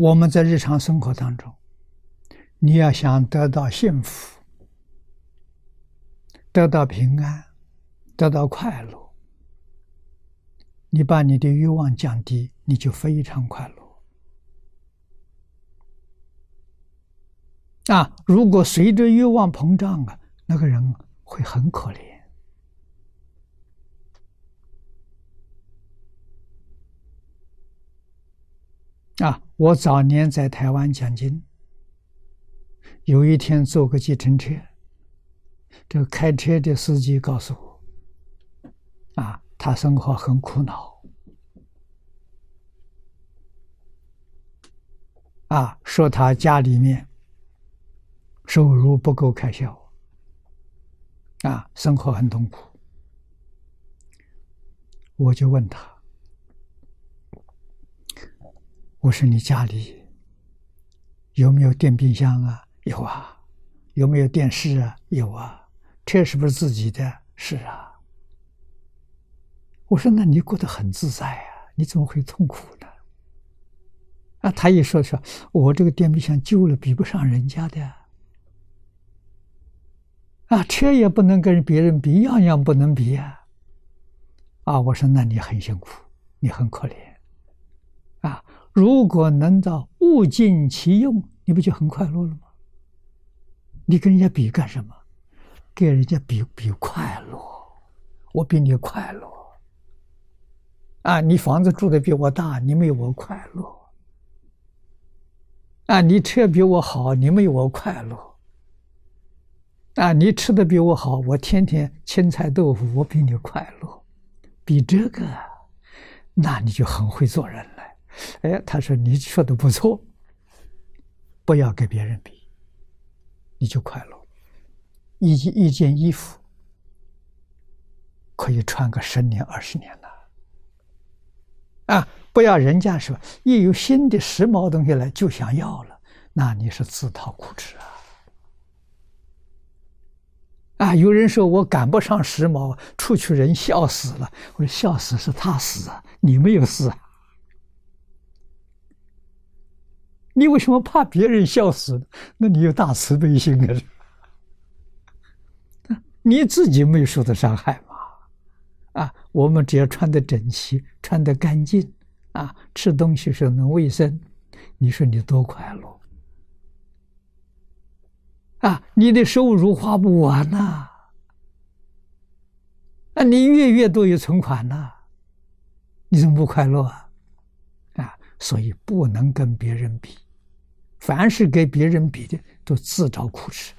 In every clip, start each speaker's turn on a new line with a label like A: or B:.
A: 我们在日常生活当中，你要想得到幸福、得到平安、得到快乐，你把你的欲望降低，你就非常快乐。啊，如果随着欲望膨胀啊，那个人会很可怜。啊！我早年在台湾讲经，有一天坐个计程车，这个开车的司机告诉我：“啊，他生活很苦恼，啊，说他家里面收入不够开销，啊，生活很痛苦。”我就问他。我说：“你家里有没有电冰箱啊？有啊。有没有电视啊？有啊。车是不是自己的？是啊。我说：那你过得很自在啊？你怎么会痛苦呢？啊，他一说说，我这个电冰箱旧了，比不上人家的。啊，车也不能跟别人比，样样不能比啊。啊，我说：那你很辛苦，你很可怜，啊。”如果能到物尽其用，你不就很快乐了吗？你跟人家比干什么？跟人家比比快乐，我比你快乐。啊，你房子住的比我大，你没有我快乐。啊，你车比我好，你没有我快乐。啊，你吃的比我好，我天天青菜豆腐，我比你快乐。比这个，那你就很会做人了。哎，他说：“你说的不错，不要跟别人比，你就快乐。一一件衣服可以穿个十年二十年了。啊，不要人家说一有新的时髦东西来就想要了，那你是自讨苦吃啊！啊，有人说我赶不上时髦，出去人笑死了。我说笑死是他死啊，你没有死啊。”你为什么怕别人笑死？那你有大慈悲心啊！你自己没受到伤害嘛？啊，我们只要穿得整齐，穿得干净，啊，吃东西时候能卫生，你说你多快乐啊！你的收入花不完呐，啊，你月月都有存款呐，你怎么不快乐啊？啊，所以不能跟别人比。凡是跟别人比的，都自找苦吃。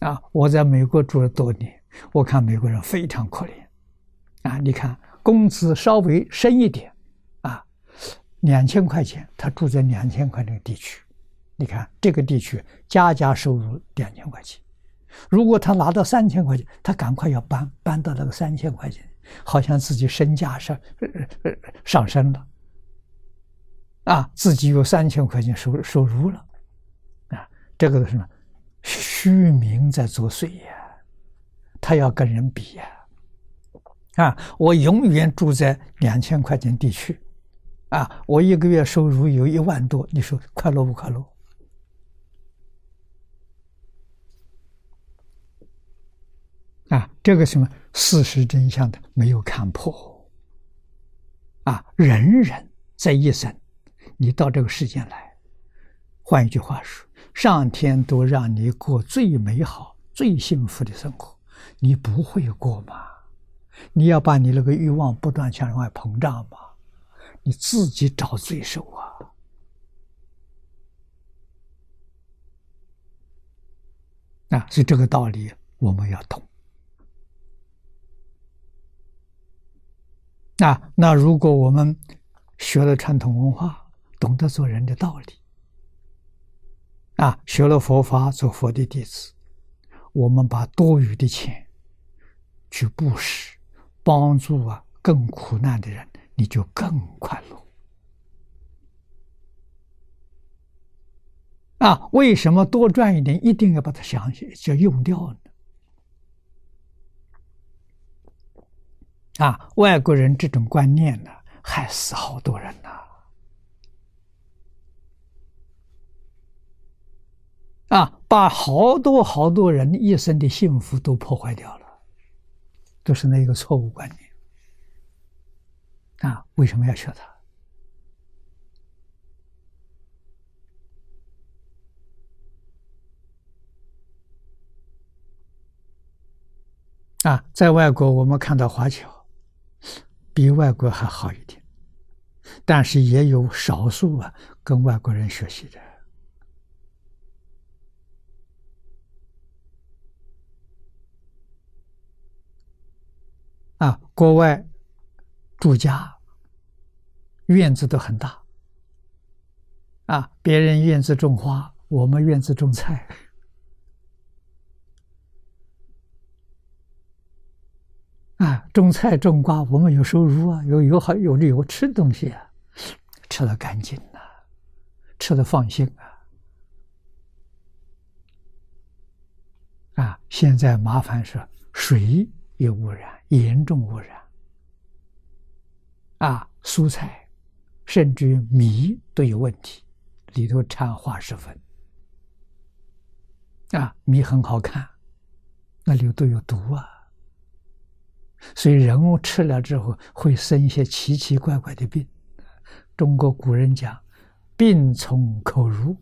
A: 啊！我在美国住了多年，我看美国人非常可怜。啊，你看工资稍微升一点，啊，两千块钱，他住在两千块那个地区。你看这个地区家家收入两千块钱，如果他拿到三千块钱，他赶快要搬搬到那个三千块钱，好像自己身价上上升了。啊，自己有三千块钱收收入了，啊，这个是什么？虚名在作祟呀！他要跟人比呀！啊，我永远住在两千块钱地区，啊，我一个月收入有一万多，你说快乐不快乐？啊，这个什么事实真相的没有看破，啊，人人在一生。你到这个世间来，换一句话说，上天都让你过最美好、最幸福的生活，你不会过吗？你要把你那个欲望不断向外膨胀吗？你自己找罪受啊！啊，所以这个道理我们要懂。啊，那如果我们学了传统文化，懂得做人的道理，啊，学了佛法做佛的弟子，我们把多余的钱去布施，帮助啊更苦难的人，你就更快乐。啊，为什么多赚一点一定要把它想起就用掉呢？啊，外国人这种观念呢，害死好多人呐。啊，把好多好多人一生的幸福都破坏掉了，都是那个错误观念。啊，为什么要学它？啊，在外国我们看到华侨，比外国还好一点，但是也有少数啊跟外国人学习的。啊，国外住家院子都很大，啊，别人院子种花，我们院子种菜。啊，种菜种瓜，我们有收入啊，有有好有有吃的东西啊，吃的干净呐，吃的放心啊。啊，现在麻烦是水有污染，严重污染。啊，蔬菜甚至米都有问题，里头掺化石粉。啊，米很好看，那里都有毒啊。所以人吃了之后会生一些奇奇怪怪的病。中国古人讲：“病从口入，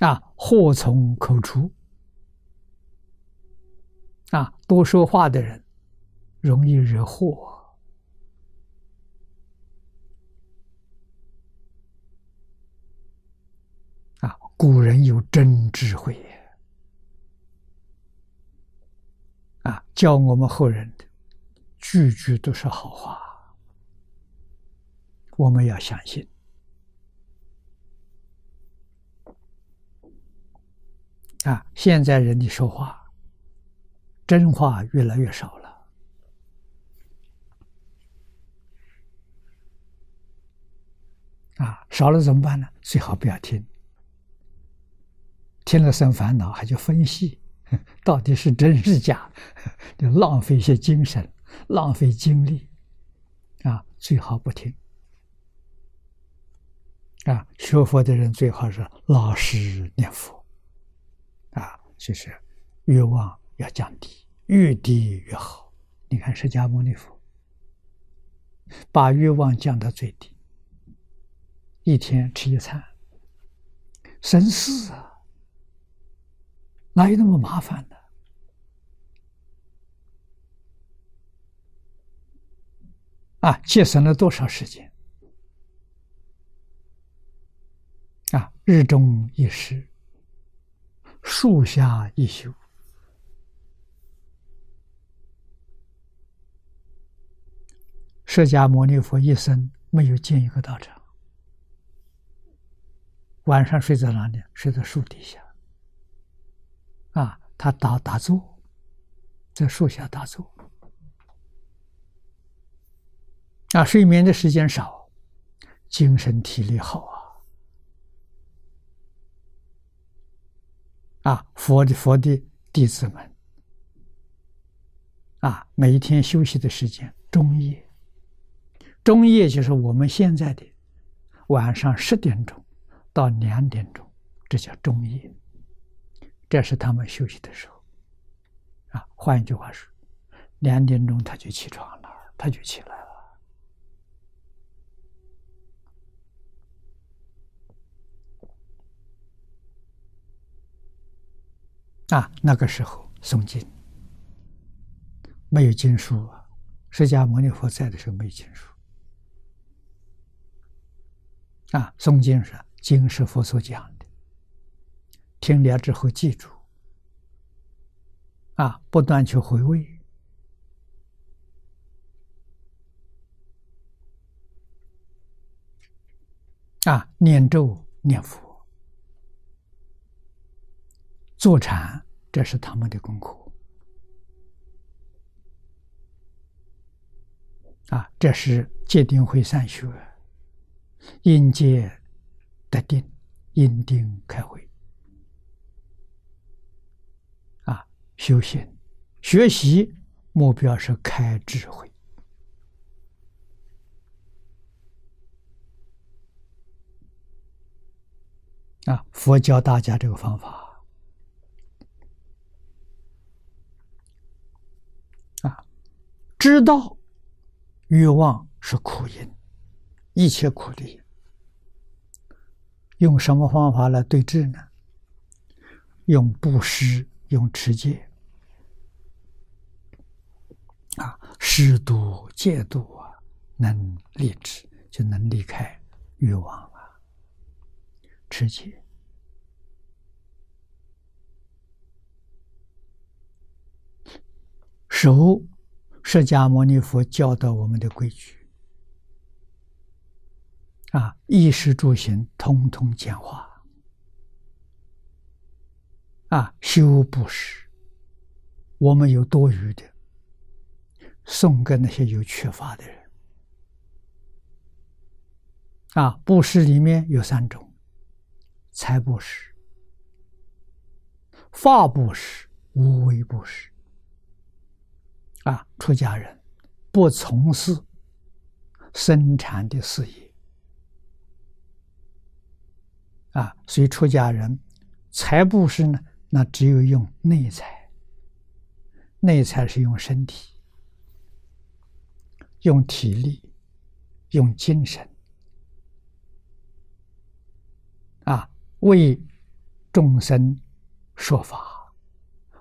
A: 啊，祸从口出。”啊，多说话的人容易惹祸。啊，古人有真智慧。啊，教我们后人的句句都是好话，我们要相信。啊，现在人的说话，真话越来越少了。啊，少了怎么办呢？最好不要听，听了生烦恼，还就分析。到底是真是假？就浪费一些精神，浪费精力，啊，最好不听。啊，学佛的人最好是老实念佛，啊，就是欲望要降低，越低越好。你看释迦牟尼佛，把欲望降到最低，一天吃一餐，省事啊。哪有那么麻烦呢？啊，节省了多少时间？啊，日中一食，树下一宿。释迦牟尼佛一生没有建一个道场，晚上睡在哪里？睡在树底下。啊，他打打坐，在树下打坐。啊，睡眠的时间少，精神体力好啊。啊，佛的佛的弟子们，啊，每一天休息的时间中夜，中夜就是我们现在的晚上十点钟到两点钟，这叫中夜。这是他们休息的时候，啊，换一句话说，两点钟他就起床了，他就起来了。啊，那个时候诵经，没有经书啊，释迦牟尼佛在的时候没有经书。啊，诵经是经是佛所讲的。听了之后记住，啊，不断去回味，啊，念咒念佛，坐禅，这是他们的功课，啊，这是戒定慧三学，因戒得定，因定开会啊。修行、学习目标是开智慧。啊，佛教大家这个方法。啊，知道欲望是苦因，一切苦的因。用什么方法来对治呢？用布施，用持戒啊，施度戒度啊，能立志，就能离开欲望啊，持戒。守释迦牟尼佛教导我们的规矩。啊，衣食住行通通简化。啊，修布施，我们有多余的，送给那些有缺乏的人。啊，布施里面有三种：财布施、法布施、无为布施。啊，出家人不从事生产的事业。啊，所以出家人财布施呢，那只有用内财。内财是用身体、用体力、用精神，啊，为众生说法，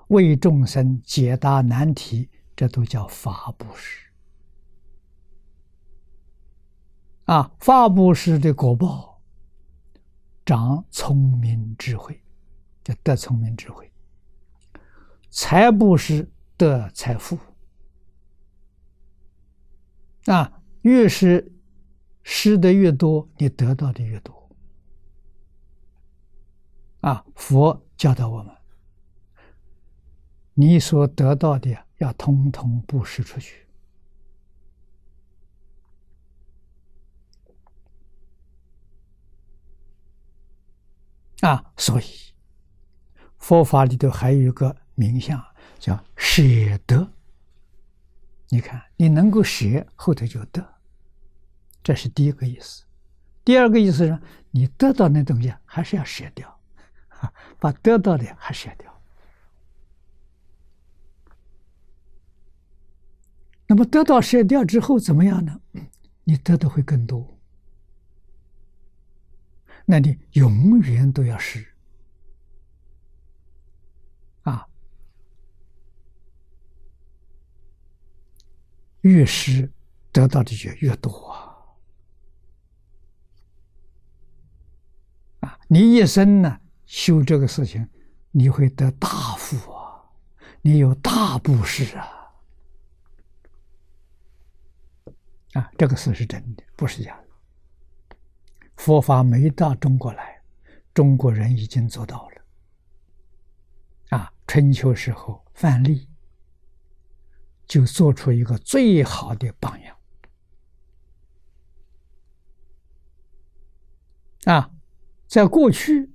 A: 为众生解答难题，这都叫法布施。啊，法布施的果报。长聪明智慧，叫得聪明智慧。财布施得财富，啊，越是施的越多，你得到的越多。啊，佛教导我们，你所得到的要通通布施出去。啊，所以佛法里头还有一个名相叫舍得。你看，你能够舍，后头就得，这是第一个意思。第二个意思是，你得到那东西还是要舍掉，把得到的还舍掉。那么得到舍掉之后怎么样呢？你得的会更多。那你永远都要施啊，越施得到的就越多啊！啊，你一生呢修这个事情，你会得大福啊！你有大布施啊！啊，这个事是真的，不是假的。佛法没到中国来，中国人已经做到了。啊，春秋时候范蠡就做出一个最好的榜样。啊，在过去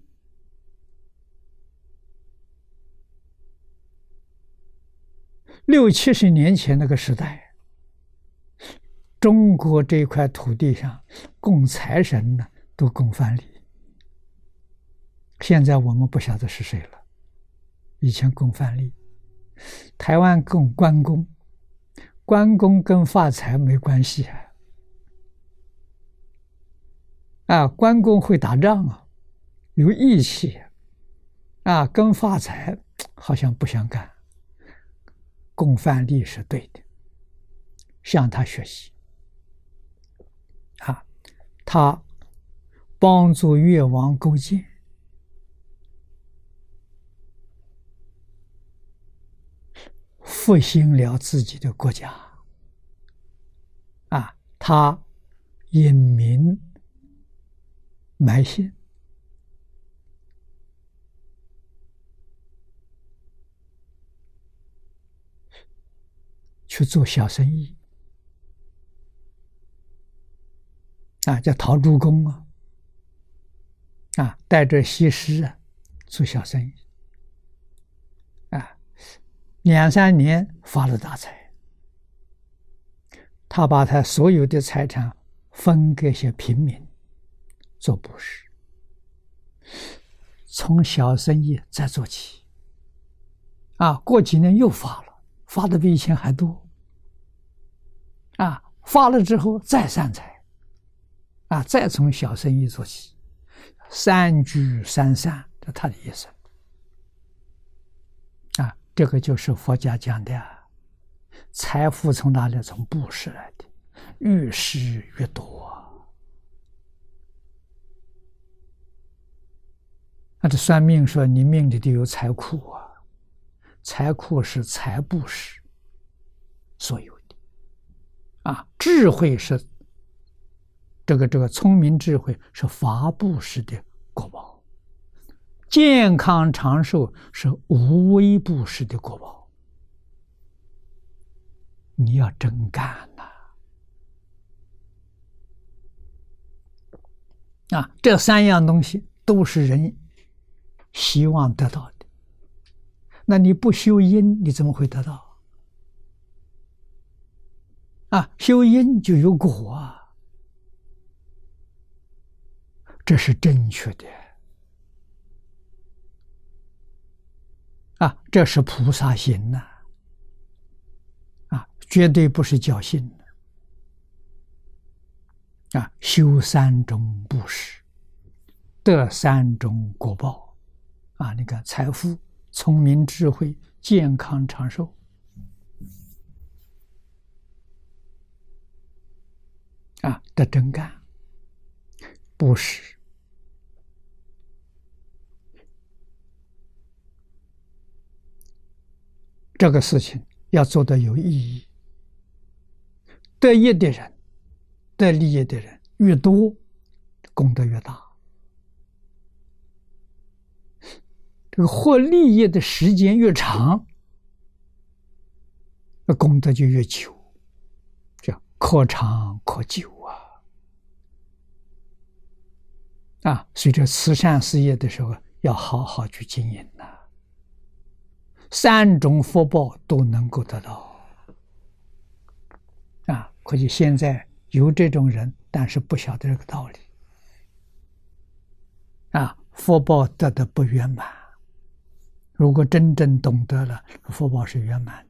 A: 六七十年前那个时代。中国这块土地上供财神呢，都供范蠡。现在我们不晓得是谁了。以前供范蠡，台湾供关公，关公跟发财没关系啊。啊，关公会打仗啊，有义气啊，跟发财好像不相干。供范蠡是对的，向他学习。啊，他帮助越王勾践，复兴了自己的国家。啊，他隐名埋姓，去做小生意。啊，叫陶朱公啊，啊，带着西施啊，做小生意，啊，两三年发了大财。他把他所有的财产分给些平民做布施，从小生意再做起，啊，过几年又发了，发的比以前还多，啊，发了之后再散财，啊，再从小生意做起，三聚三散，这他的意思，啊，这个就是佛家讲的，财富从哪里？从布施来的，越施越多。那这算命说你命里头有财库啊，财库是财布施所有的，啊，智慧是这个这个聪明智慧是法布施的果报，健康长寿是无为布施的果报，你要真干呐！啊，这三样东西都是人。希望得到的，那你不修因，你怎么会得到？啊，修因就有果啊，这是正确的。啊，这是菩萨行呐，啊，绝对不是侥幸的。啊，修三种布施，得三种果报。啊，你看，财富、聪明、智慧、健康、长寿，啊，得真干，布施，这个事情要做得有意义。得益的人，得利益的人越多，功德越大。这个获利益的时间越长，那功德就越久，叫可长可久啊！啊，随着慈善事业的时候，要好好去经营呐。三种福报都能够得到，啊，可惜现在有这种人，但是不晓得这个道理，啊，福报得的不圆满。如果真正懂得了，福报是圆满的。